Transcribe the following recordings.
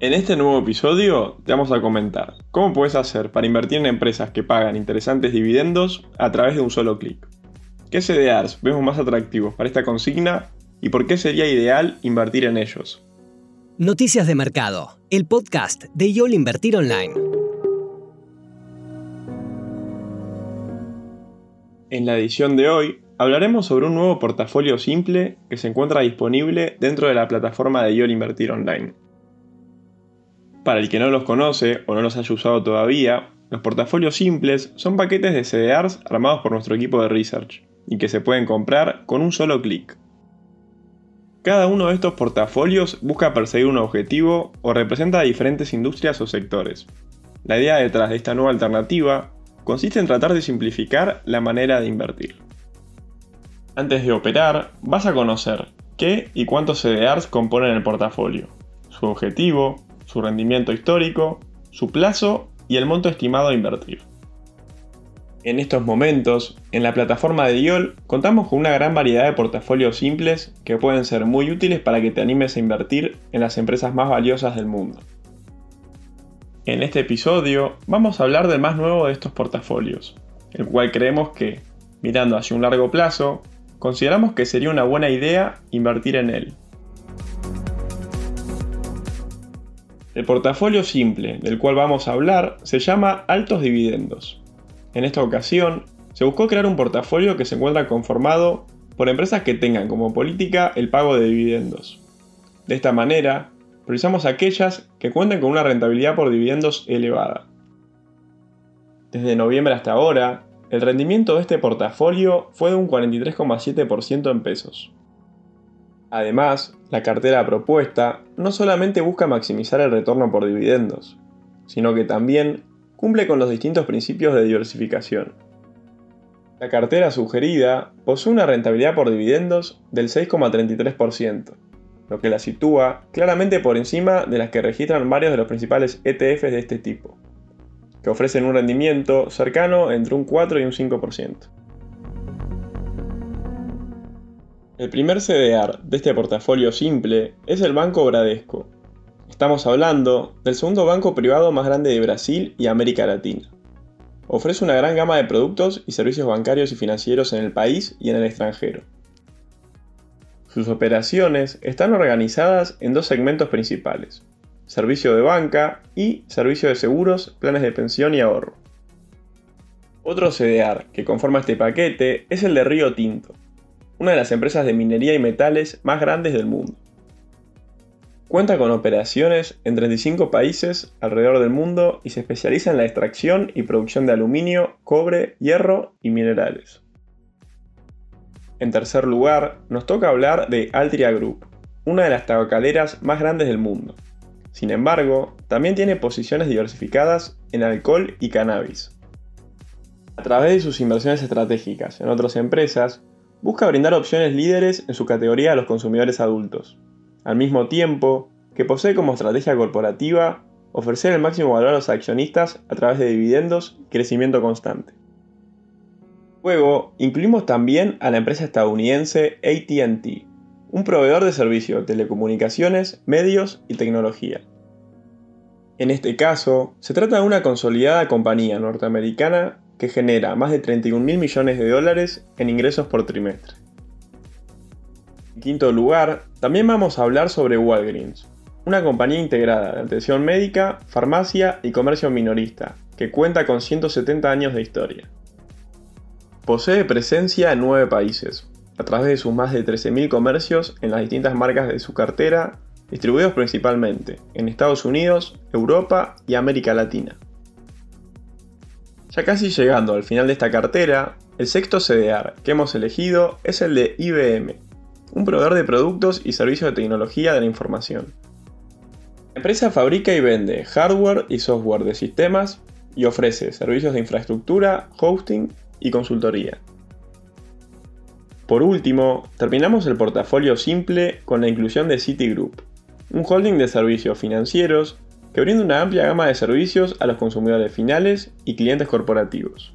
En este nuevo episodio te vamos a comentar cómo puedes hacer para invertir en empresas que pagan interesantes dividendos a través de un solo clic. ¿Qué CDRs vemos más atractivos para esta consigna y por qué sería ideal invertir en ellos? Noticias de Mercado, el podcast de YOL Invertir Online. En la edición de hoy hablaremos sobre un nuevo portafolio simple que se encuentra disponible dentro de la plataforma de YOL Invertir Online. Para el que no los conoce o no los haya usado todavía, los portafolios simples son paquetes de CDRs armados por nuestro equipo de research y que se pueden comprar con un solo clic. Cada uno de estos portafolios busca perseguir un objetivo o representa diferentes industrias o sectores. La idea detrás de esta nueva alternativa consiste en tratar de simplificar la manera de invertir. Antes de operar, vas a conocer qué y cuántos CDRs componen el portafolio, su objetivo, su rendimiento histórico, su plazo y el monto estimado a invertir. En estos momentos, en la plataforma de IOL contamos con una gran variedad de portafolios simples que pueden ser muy útiles para que te animes a invertir en las empresas más valiosas del mundo. En este episodio vamos a hablar del más nuevo de estos portafolios, el cual creemos que, mirando hacia un largo plazo, consideramos que sería una buena idea invertir en él. El portafolio simple del cual vamos a hablar se llama altos dividendos. En esta ocasión, se buscó crear un portafolio que se encuentra conformado por empresas que tengan como política el pago de dividendos. De esta manera, priorizamos aquellas que cuenten con una rentabilidad por dividendos elevada. Desde noviembre hasta ahora, el rendimiento de este portafolio fue de un 43,7% en pesos. Además, la cartera propuesta no solamente busca maximizar el retorno por dividendos, sino que también cumple con los distintos principios de diversificación. La cartera sugerida posee una rentabilidad por dividendos del 6,33%, lo que la sitúa claramente por encima de las que registran varios de los principales ETFs de este tipo que ofrecen un rendimiento cercano entre un 4 y un 5%. El primer CDR de este portafolio simple es el Banco Bradesco. Estamos hablando del segundo banco privado más grande de Brasil y América Latina. Ofrece una gran gama de productos y servicios bancarios y financieros en el país y en el extranjero. Sus operaciones están organizadas en dos segmentos principales, servicio de banca y servicio de seguros, planes de pensión y ahorro. Otro CDR que conforma este paquete es el de Río Tinto, una de las empresas de minería y metales más grandes del mundo. Cuenta con operaciones en 35 países alrededor del mundo y se especializa en la extracción y producción de aluminio, cobre, hierro y minerales. En tercer lugar, nos toca hablar de Altria Group, una de las tabacaleras más grandes del mundo. Sin embargo, también tiene posiciones diversificadas en alcohol y cannabis. A través de sus inversiones estratégicas en otras empresas, busca brindar opciones líderes en su categoría a los consumidores adultos, al mismo tiempo que posee como estrategia corporativa ofrecer el máximo valor a los accionistas a través de dividendos y crecimiento constante. Luego, incluimos también a la empresa estadounidense ATT, un proveedor de servicios de telecomunicaciones, medios y tecnología. En este caso, se trata de una consolidada compañía norteamericana que genera más de 31 mil millones de dólares en ingresos por trimestre. En quinto lugar, también vamos a hablar sobre Walgreens, una compañía integrada de atención médica, farmacia y comercio minorista, que cuenta con 170 años de historia. Posee presencia en nueve países, a través de sus más de 13.000 comercios en las distintas marcas de su cartera, distribuidos principalmente en Estados Unidos, Europa y América Latina. Ya casi llegando al final de esta cartera, el sexto CDR que hemos elegido es el de IBM, un proveedor de productos y servicios de tecnología de la información. La empresa fabrica y vende hardware y software de sistemas y ofrece servicios de infraestructura, hosting y consultoría. Por último, terminamos el portafolio simple con la inclusión de Citigroup, un holding de servicios financieros que brinda una amplia gama de servicios a los consumidores finales y clientes corporativos.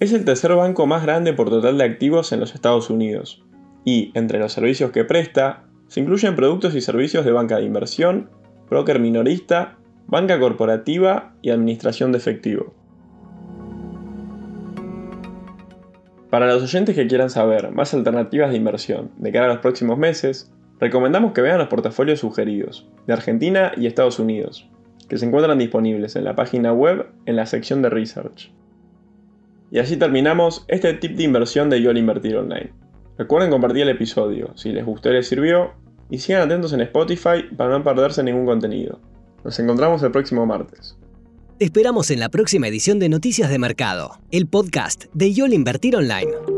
Es el tercer banco más grande por total de activos en los Estados Unidos, y entre los servicios que presta, se incluyen productos y servicios de banca de inversión, broker minorista, banca corporativa y administración de efectivo. Para los oyentes que quieran saber más alternativas de inversión de cara a los próximos meses, recomendamos que vean los portafolios sugeridos de Argentina y Estados Unidos, que se encuentran disponibles en la página web en la sección de Research. Y así terminamos este tip de inversión de YOL Invertir Online. Recuerden compartir el episodio si les gustó y les sirvió, y sigan atentos en Spotify para no perderse ningún contenido. Nos encontramos el próximo martes. Te esperamos en la próxima edición de Noticias de Mercado, el podcast de YOL Invertir Online.